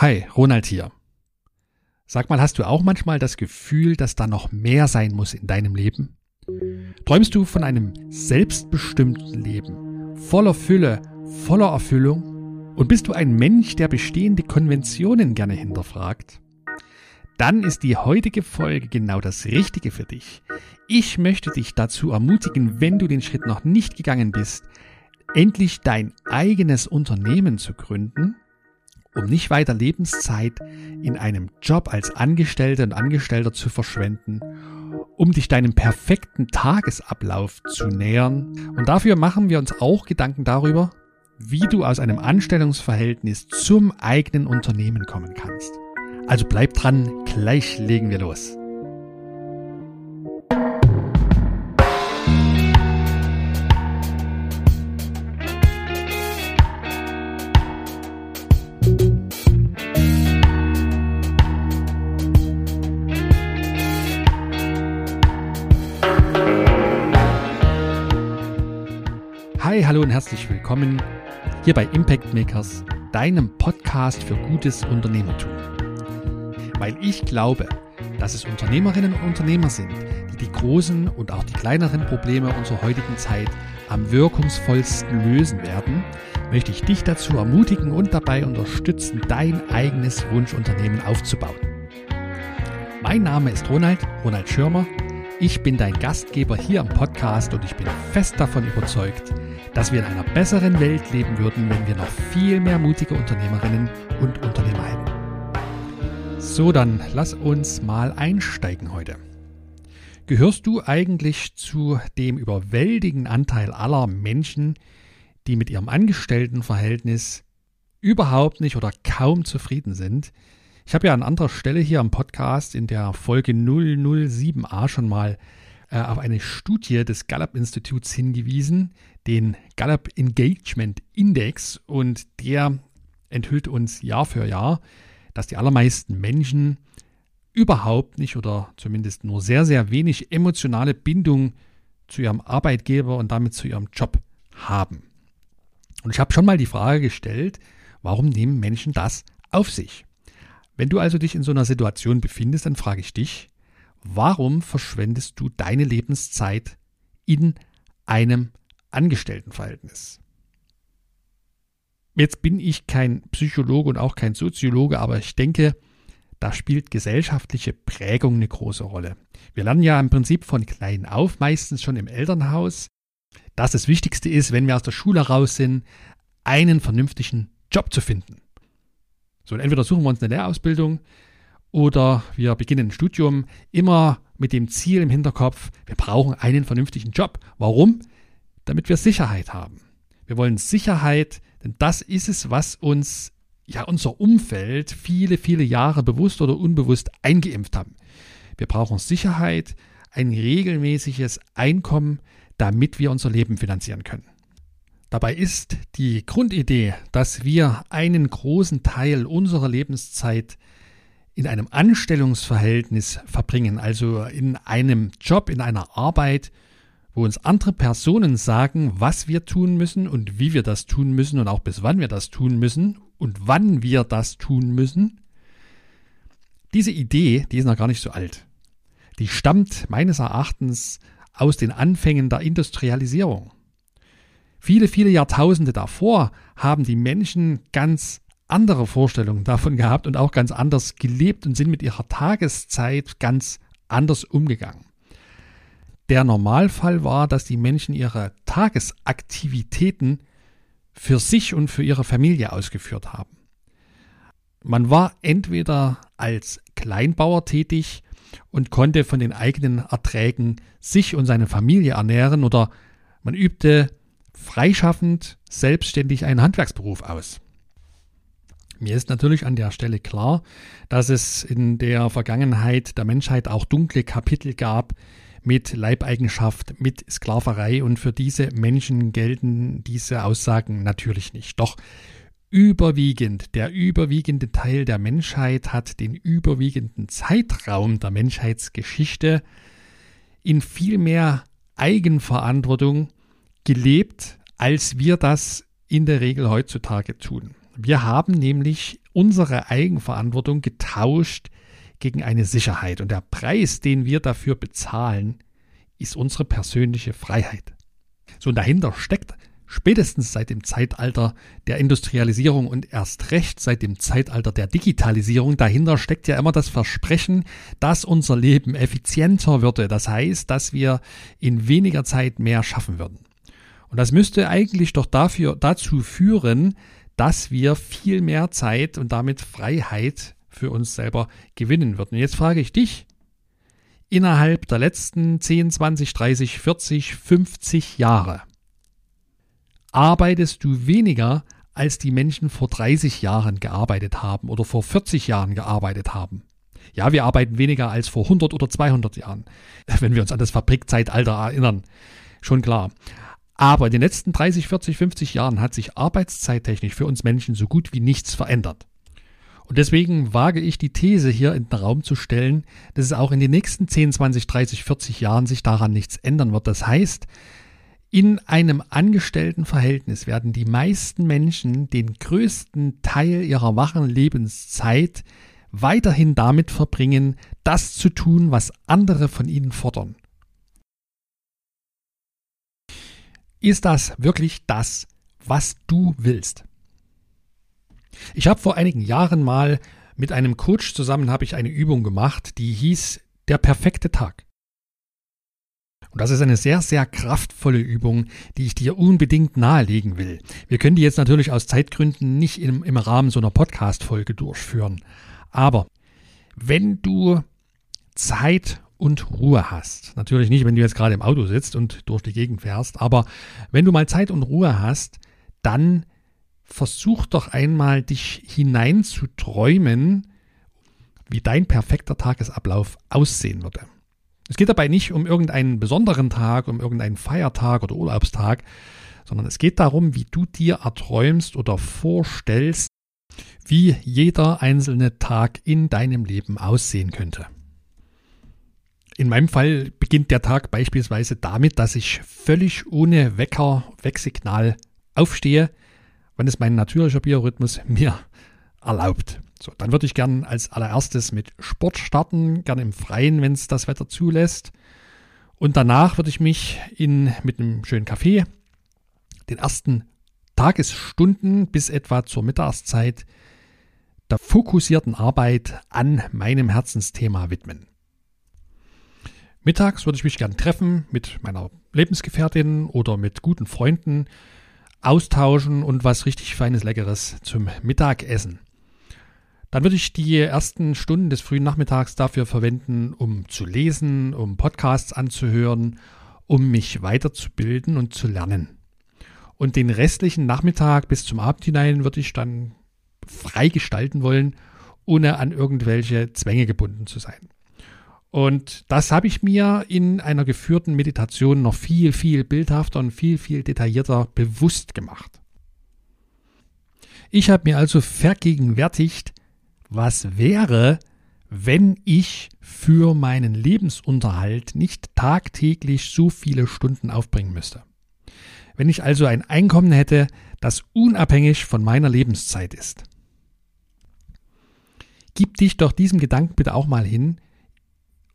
Hi, Ronald hier. Sag mal, hast du auch manchmal das Gefühl, dass da noch mehr sein muss in deinem Leben? Träumst du von einem selbstbestimmten Leben, voller Fülle, voller Erfüllung? Und bist du ein Mensch, der bestehende Konventionen gerne hinterfragt? Dann ist die heutige Folge genau das Richtige für dich. Ich möchte dich dazu ermutigen, wenn du den Schritt noch nicht gegangen bist, endlich dein eigenes Unternehmen zu gründen um nicht weiter Lebenszeit in einem Job als Angestellte und Angestellter zu verschwenden, um dich deinem perfekten Tagesablauf zu nähern. Und dafür machen wir uns auch Gedanken darüber, wie du aus einem Anstellungsverhältnis zum eigenen Unternehmen kommen kannst. Also bleib dran, gleich legen wir los. Hi, hallo und herzlich willkommen hier bei Impact Makers, deinem Podcast für gutes Unternehmertum. Weil ich glaube, dass es Unternehmerinnen und Unternehmer sind, die die großen und auch die kleineren Probleme unserer heutigen Zeit am wirkungsvollsten lösen werden, möchte ich dich dazu ermutigen und dabei unterstützen, dein eigenes Wunschunternehmen aufzubauen. Mein Name ist Ronald, Ronald Schirmer. Ich bin dein Gastgeber hier am Podcast und ich bin fest davon überzeugt, dass wir in einer besseren Welt leben würden, wenn wir noch viel mehr mutige Unternehmerinnen und Unternehmer hätten. So, dann lass uns mal einsteigen heute. Gehörst du eigentlich zu dem überwältigenden Anteil aller Menschen, die mit ihrem Angestelltenverhältnis überhaupt nicht oder kaum zufrieden sind? Ich habe ja an anderer Stelle hier am Podcast in der Folge 007a schon mal äh, auf eine Studie des Gallup-Instituts hingewiesen, den Gallup Engagement Index, und der enthüllt uns Jahr für Jahr, dass die allermeisten Menschen überhaupt nicht oder zumindest nur sehr, sehr wenig emotionale Bindung zu ihrem Arbeitgeber und damit zu ihrem Job haben. Und ich habe schon mal die Frage gestellt, warum nehmen Menschen das auf sich? Wenn du also dich in so einer Situation befindest, dann frage ich dich, warum verschwendest du deine Lebenszeit in einem Angestelltenverhältnis? Jetzt bin ich kein Psychologe und auch kein Soziologe, aber ich denke, da spielt gesellschaftliche Prägung eine große Rolle. Wir lernen ja im Prinzip von klein auf, meistens schon im Elternhaus, dass das Wichtigste ist, wenn wir aus der Schule raus sind, einen vernünftigen Job zu finden. So, entweder suchen wir uns eine Lehrausbildung, oder wir beginnen ein Studium immer mit dem Ziel im Hinterkopf, wir brauchen einen vernünftigen Job. Warum? Damit wir Sicherheit haben. Wir wollen Sicherheit, denn das ist es, was uns ja unser Umfeld viele, viele Jahre bewusst oder unbewusst eingeimpft haben. Wir brauchen Sicherheit, ein regelmäßiges Einkommen, damit wir unser Leben finanzieren können. Dabei ist die Grundidee, dass wir einen großen Teil unserer Lebenszeit in einem Anstellungsverhältnis verbringen, also in einem Job, in einer Arbeit, wo uns andere Personen sagen, was wir tun müssen und wie wir das tun müssen und auch bis wann wir das tun müssen und wann wir das tun müssen. Diese Idee, die ist noch gar nicht so alt. Die stammt meines Erachtens aus den Anfängen der Industrialisierung. Viele, viele Jahrtausende davor haben die Menschen ganz andere Vorstellungen davon gehabt und auch ganz anders gelebt und sind mit ihrer Tageszeit ganz anders umgegangen. Der Normalfall war, dass die Menschen ihre Tagesaktivitäten für sich und für ihre Familie ausgeführt haben. Man war entweder als Kleinbauer tätig und konnte von den eigenen Erträgen sich und seine Familie ernähren oder man übte freischaffend selbstständig einen Handwerksberuf aus. Mir ist natürlich an der Stelle klar, dass es in der Vergangenheit der Menschheit auch dunkle Kapitel gab mit Leibeigenschaft, mit Sklaverei und für diese Menschen gelten diese Aussagen natürlich nicht. Doch überwiegend, der überwiegende Teil der Menschheit hat den überwiegenden Zeitraum der Menschheitsgeschichte in viel mehr Eigenverantwortung gelebt, als wir das in der Regel heutzutage tun. Wir haben nämlich unsere Eigenverantwortung getauscht gegen eine Sicherheit. Und der Preis, den wir dafür bezahlen, ist unsere persönliche Freiheit. So, und dahinter steckt spätestens seit dem Zeitalter der Industrialisierung und erst recht seit dem Zeitalter der Digitalisierung, dahinter steckt ja immer das Versprechen, dass unser Leben effizienter würde. Das heißt, dass wir in weniger Zeit mehr schaffen würden. Und das müsste eigentlich doch dafür, dazu führen, dass wir viel mehr Zeit und damit Freiheit für uns selber gewinnen würden. Und jetzt frage ich dich, innerhalb der letzten 10, 20, 30, 40, 50 Jahre, arbeitest du weniger, als die Menschen vor 30 Jahren gearbeitet haben oder vor 40 Jahren gearbeitet haben. Ja, wir arbeiten weniger als vor 100 oder 200 Jahren, wenn wir uns an das Fabrikzeitalter erinnern. Schon klar. Aber in den letzten 30, 40, 50 Jahren hat sich arbeitszeittechnisch für uns Menschen so gut wie nichts verändert. Und deswegen wage ich die These hier in den Raum zu stellen, dass es auch in den nächsten 10, 20, 30, 40 Jahren sich daran nichts ändern wird. Das heißt, in einem Angestelltenverhältnis werden die meisten Menschen den größten Teil ihrer wachen Lebenszeit weiterhin damit verbringen, das zu tun, was andere von ihnen fordern. Ist das wirklich das, was du willst? Ich habe vor einigen Jahren mal mit einem Coach zusammen habe ich eine Übung gemacht, die hieß der perfekte Tag. Und das ist eine sehr, sehr kraftvolle Übung, die ich dir unbedingt nahelegen will. Wir können die jetzt natürlich aus Zeitgründen nicht im, im Rahmen so einer Podcast-Folge durchführen. Aber wenn du Zeit und Ruhe hast, natürlich nicht, wenn du jetzt gerade im Auto sitzt und durch die Gegend fährst, aber wenn du mal Zeit und Ruhe hast, dann versuch doch einmal, dich hineinzuträumen, wie dein perfekter Tagesablauf aussehen würde. Es geht dabei nicht um irgendeinen besonderen Tag, um irgendeinen Feiertag oder Urlaubstag, sondern es geht darum, wie du dir erträumst oder vorstellst, wie jeder einzelne Tag in deinem Leben aussehen könnte. In meinem Fall beginnt der Tag beispielsweise damit, dass ich völlig ohne Wecker, Wecksignal aufstehe, wenn es mein natürlicher Biorhythmus mir erlaubt. So, dann würde ich gern als allererstes mit Sport starten, gern im Freien, wenn es das Wetter zulässt. Und danach würde ich mich in, mit einem schönen Kaffee den ersten Tagesstunden bis etwa zur Mittagszeit der fokussierten Arbeit an meinem Herzensthema widmen. Mittags würde ich mich gern treffen mit meiner Lebensgefährtin oder mit guten Freunden, austauschen und was richtig feines Leckeres zum Mittagessen. Dann würde ich die ersten Stunden des frühen Nachmittags dafür verwenden, um zu lesen, um Podcasts anzuhören, um mich weiterzubilden und zu lernen. Und den restlichen Nachmittag bis zum Abend hinein würde ich dann frei gestalten wollen, ohne an irgendwelche Zwänge gebunden zu sein. Und das habe ich mir in einer geführten Meditation noch viel, viel bildhafter und viel, viel detaillierter bewusst gemacht. Ich habe mir also vergegenwärtigt, was wäre, wenn ich für meinen Lebensunterhalt nicht tagtäglich so viele Stunden aufbringen müsste. Wenn ich also ein Einkommen hätte, das unabhängig von meiner Lebenszeit ist. Gib dich doch diesem Gedanken bitte auch mal hin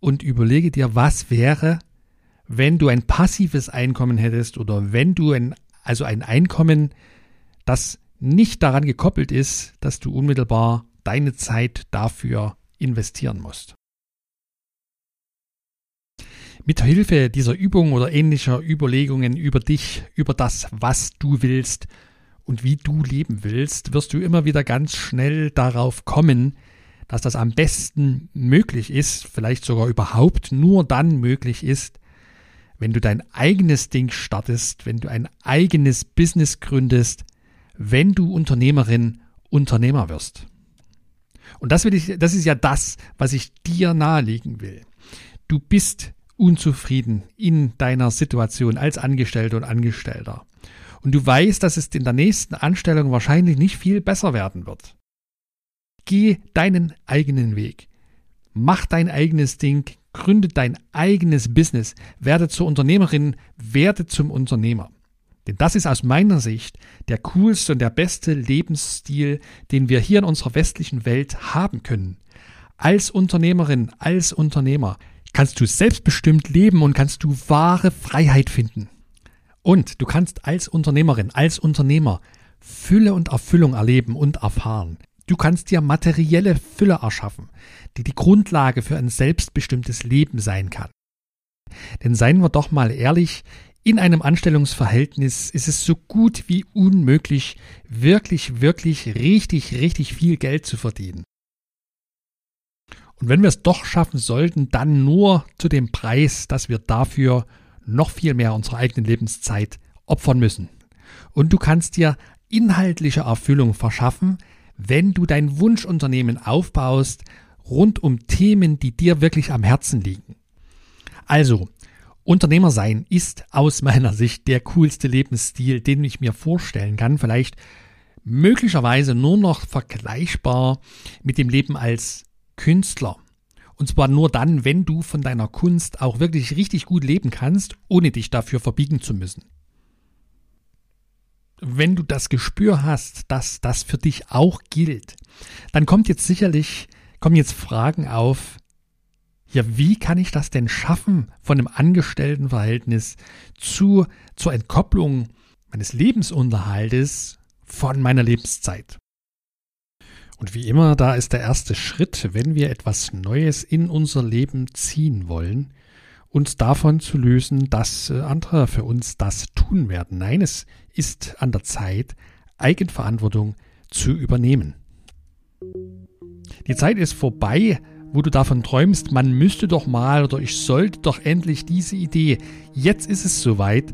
und überlege dir, was wäre, wenn du ein passives Einkommen hättest oder wenn du ein, also ein Einkommen, das nicht daran gekoppelt ist, dass du unmittelbar deine Zeit dafür investieren musst. Mit Hilfe dieser Übung oder ähnlicher Überlegungen über dich, über das, was du willst und wie du leben willst, wirst du immer wieder ganz schnell darauf kommen, dass das am besten möglich ist, vielleicht sogar überhaupt nur dann möglich ist, wenn du dein eigenes Ding startest, wenn du ein eigenes Business gründest, wenn du Unternehmerin, Unternehmer wirst. Und das will ich, das ist ja das, was ich dir nahelegen will. Du bist unzufrieden in deiner Situation als Angestellte und Angestellter. Und du weißt, dass es in der nächsten Anstellung wahrscheinlich nicht viel besser werden wird. Geh deinen eigenen Weg. Mach dein eigenes Ding, gründe dein eigenes Business, werde zur Unternehmerin, werde zum Unternehmer. Denn das ist aus meiner Sicht der coolste und der beste Lebensstil, den wir hier in unserer westlichen Welt haben können. Als Unternehmerin, als Unternehmer kannst du selbstbestimmt leben und kannst du wahre Freiheit finden. Und du kannst als Unternehmerin, als Unternehmer Fülle und Erfüllung erleben und erfahren. Du kannst dir materielle Fülle erschaffen, die die Grundlage für ein selbstbestimmtes Leben sein kann. Denn seien wir doch mal ehrlich, in einem Anstellungsverhältnis ist es so gut wie unmöglich, wirklich, wirklich, richtig, richtig viel Geld zu verdienen. Und wenn wir es doch schaffen sollten, dann nur zu dem Preis, dass wir dafür noch viel mehr unserer eigenen Lebenszeit opfern müssen. Und du kannst dir inhaltliche Erfüllung verschaffen, wenn du dein Wunschunternehmen aufbaust rund um Themen, die dir wirklich am Herzen liegen. Also, Unternehmer sein ist aus meiner Sicht der coolste Lebensstil, den ich mir vorstellen kann. Vielleicht möglicherweise nur noch vergleichbar mit dem Leben als Künstler. Und zwar nur dann, wenn du von deiner Kunst auch wirklich richtig gut leben kannst, ohne dich dafür verbiegen zu müssen. Wenn du das Gespür hast, dass das für dich auch gilt, dann kommt jetzt sicherlich, kommen jetzt Fragen auf, ja, wie kann ich das denn schaffen von einem Angestelltenverhältnis zu, zur Entkopplung meines Lebensunterhaltes von meiner Lebenszeit? Und wie immer, da ist der erste Schritt, wenn wir etwas Neues in unser Leben ziehen wollen, uns davon zu lösen, dass äh, andere für uns das tun werden. Nein, es ist an der Zeit, Eigenverantwortung zu übernehmen. Die Zeit ist vorbei, wo du davon träumst, man müsste doch mal oder ich sollte doch endlich diese Idee. Jetzt ist es soweit,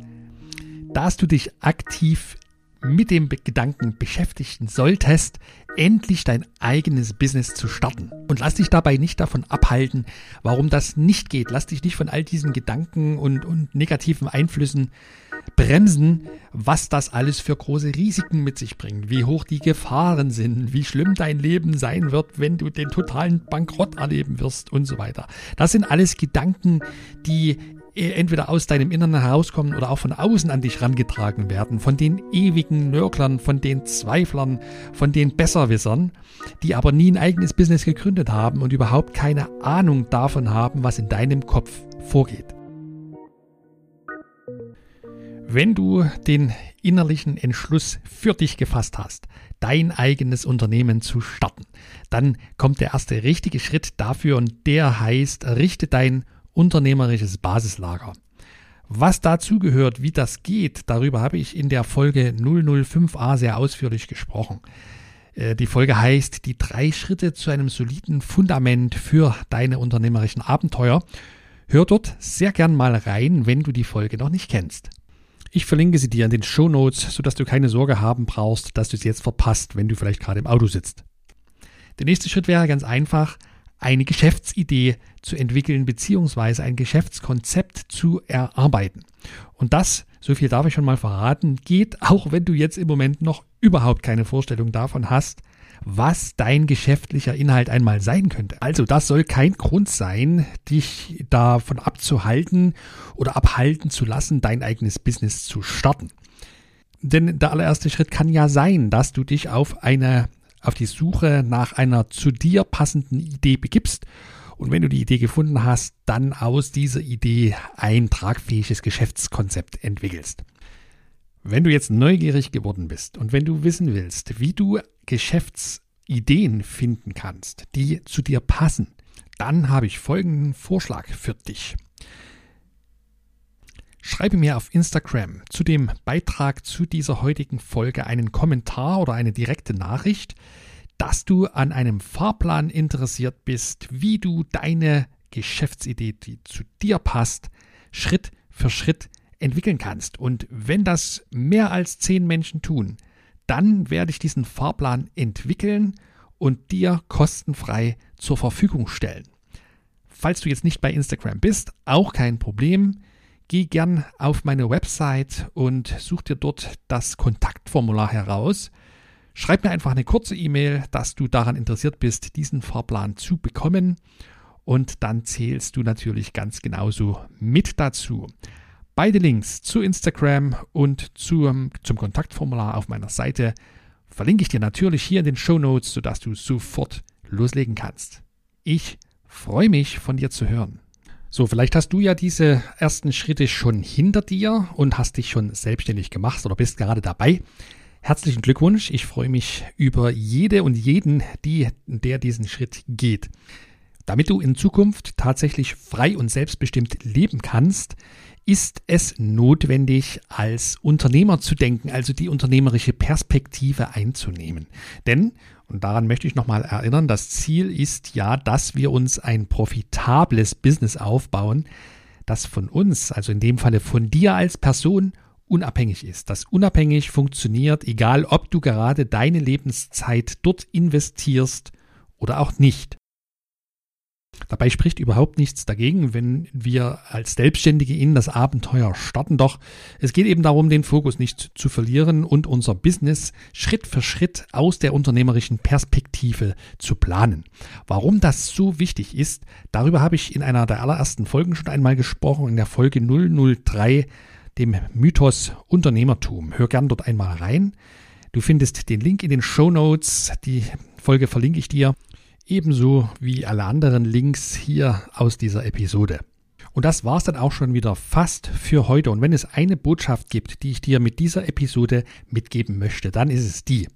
dass du dich aktiv mit dem Gedanken beschäftigen solltest, endlich dein eigenes Business zu starten. Und lass dich dabei nicht davon abhalten, warum das nicht geht. Lass dich nicht von all diesen Gedanken und, und negativen Einflüssen bremsen, was das alles für große Risiken mit sich bringt, wie hoch die Gefahren sind, wie schlimm dein Leben sein wird, wenn du den totalen Bankrott erleben wirst und so weiter. Das sind alles Gedanken, die entweder aus deinem Inneren herauskommen oder auch von außen an dich rangetragen werden, von den ewigen Nörglern, von den Zweiflern, von den Besserwissern, die aber nie ein eigenes Business gegründet haben und überhaupt keine Ahnung davon haben, was in deinem Kopf vorgeht. Wenn du den innerlichen Entschluss für dich gefasst hast, dein eigenes Unternehmen zu starten, dann kommt der erste richtige Schritt dafür und der heißt, richte dein unternehmerisches Basislager. Was dazu gehört, wie das geht, darüber habe ich in der Folge 005a sehr ausführlich gesprochen. Äh, die Folge heißt die drei Schritte zu einem soliden Fundament für deine unternehmerischen Abenteuer. Hör dort sehr gern mal rein, wenn du die Folge noch nicht kennst. Ich verlinke sie dir in den Show Notes, sodass du keine Sorge haben brauchst, dass du sie jetzt verpasst, wenn du vielleicht gerade im Auto sitzt. Der nächste Schritt wäre ganz einfach, eine Geschäftsidee zu entwickeln bzw. ein Geschäftskonzept zu erarbeiten. Und das, so viel darf ich schon mal verraten, geht auch wenn du jetzt im Moment noch überhaupt keine Vorstellung davon hast, was dein geschäftlicher Inhalt einmal sein könnte. Also das soll kein Grund sein, dich davon abzuhalten oder abhalten zu lassen, dein eigenes Business zu starten. Denn der allererste Schritt kann ja sein, dass du dich auf eine auf die Suche nach einer zu dir passenden Idee begibst und wenn du die Idee gefunden hast, dann aus dieser Idee ein tragfähiges Geschäftskonzept entwickelst. Wenn du jetzt neugierig geworden bist und wenn du wissen willst, wie du Geschäftsideen finden kannst, die zu dir passen, dann habe ich folgenden Vorschlag für dich. Schreibe mir auf Instagram zu dem Beitrag zu dieser heutigen Folge einen Kommentar oder eine direkte Nachricht, dass du an einem Fahrplan interessiert bist, wie du deine Geschäftsidee, die zu dir passt, Schritt für Schritt entwickeln kannst. Und wenn das mehr als zehn Menschen tun, dann werde ich diesen Fahrplan entwickeln und dir kostenfrei zur Verfügung stellen. Falls du jetzt nicht bei Instagram bist, auch kein Problem. Geh gern auf meine Website und such dir dort das Kontaktformular heraus. Schreib mir einfach eine kurze E-Mail, dass du daran interessiert bist, diesen Fahrplan zu bekommen. Und dann zählst du natürlich ganz genauso mit dazu. Beide Links zu Instagram und zum, zum Kontaktformular auf meiner Seite verlinke ich dir natürlich hier in den Show Notes, sodass du sofort loslegen kannst. Ich freue mich, von dir zu hören. So, vielleicht hast du ja diese ersten Schritte schon hinter dir und hast dich schon selbstständig gemacht oder bist gerade dabei. Herzlichen Glückwunsch. Ich freue mich über jede und jeden, die, der diesen Schritt geht. Damit du in Zukunft tatsächlich frei und selbstbestimmt leben kannst, ist es notwendig, als Unternehmer zu denken, also die unternehmerische Perspektive einzunehmen. Denn, und daran möchte ich nochmal erinnern, das Ziel ist ja, dass wir uns ein profitables Business aufbauen, das von uns, also in dem Falle von dir als Person, unabhängig ist, das unabhängig funktioniert, egal ob du gerade deine Lebenszeit dort investierst oder auch nicht. Dabei spricht überhaupt nichts dagegen, wenn wir als Selbstständige in das Abenteuer starten. Doch es geht eben darum, den Fokus nicht zu verlieren und unser Business Schritt für Schritt aus der unternehmerischen Perspektive zu planen. Warum das so wichtig ist, darüber habe ich in einer der allerersten Folgen schon einmal gesprochen, in der Folge 003, dem Mythos Unternehmertum. Hör gern dort einmal rein. Du findest den Link in den Show Notes. Die Folge verlinke ich dir ebenso wie alle anderen Links hier aus dieser Episode. Und das war's dann auch schon wieder fast für heute. Und wenn es eine Botschaft gibt, die ich dir mit dieser Episode mitgeben möchte, dann ist es die.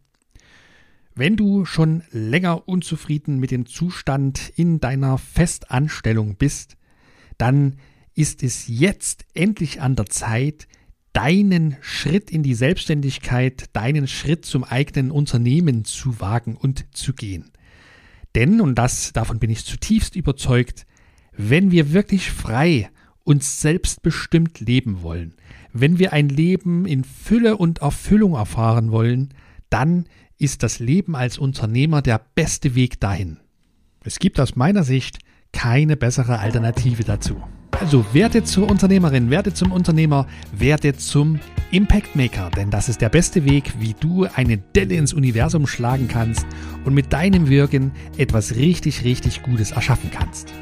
Wenn du schon länger unzufrieden mit dem Zustand in deiner Festanstellung bist, dann ist es jetzt endlich an der Zeit, deinen Schritt in die Selbstständigkeit, deinen Schritt zum eigenen Unternehmen zu wagen und zu gehen. Denn, und das, davon bin ich zutiefst überzeugt, wenn wir wirklich frei und selbstbestimmt leben wollen, wenn wir ein Leben in Fülle und Erfüllung erfahren wollen, dann ist das Leben als Unternehmer der beste Weg dahin. Es gibt aus meiner Sicht keine bessere Alternative dazu. Also werde zur Unternehmerin, werde zum Unternehmer, werde zum Impact Maker, denn das ist der beste Weg, wie du eine Delle ins Universum schlagen kannst und mit deinem Wirken etwas richtig, richtig Gutes erschaffen kannst.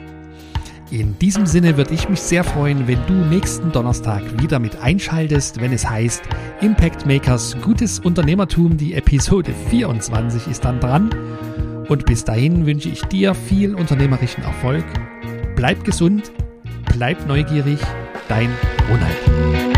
In diesem Sinne würde ich mich sehr freuen, wenn du nächsten Donnerstag wieder mit einschaltest, wenn es heißt Impact Makers Gutes Unternehmertum. Die Episode 24 ist dann dran. Und bis dahin wünsche ich dir viel unternehmerischen Erfolg. Bleib gesund, bleib neugierig, dein Ronald.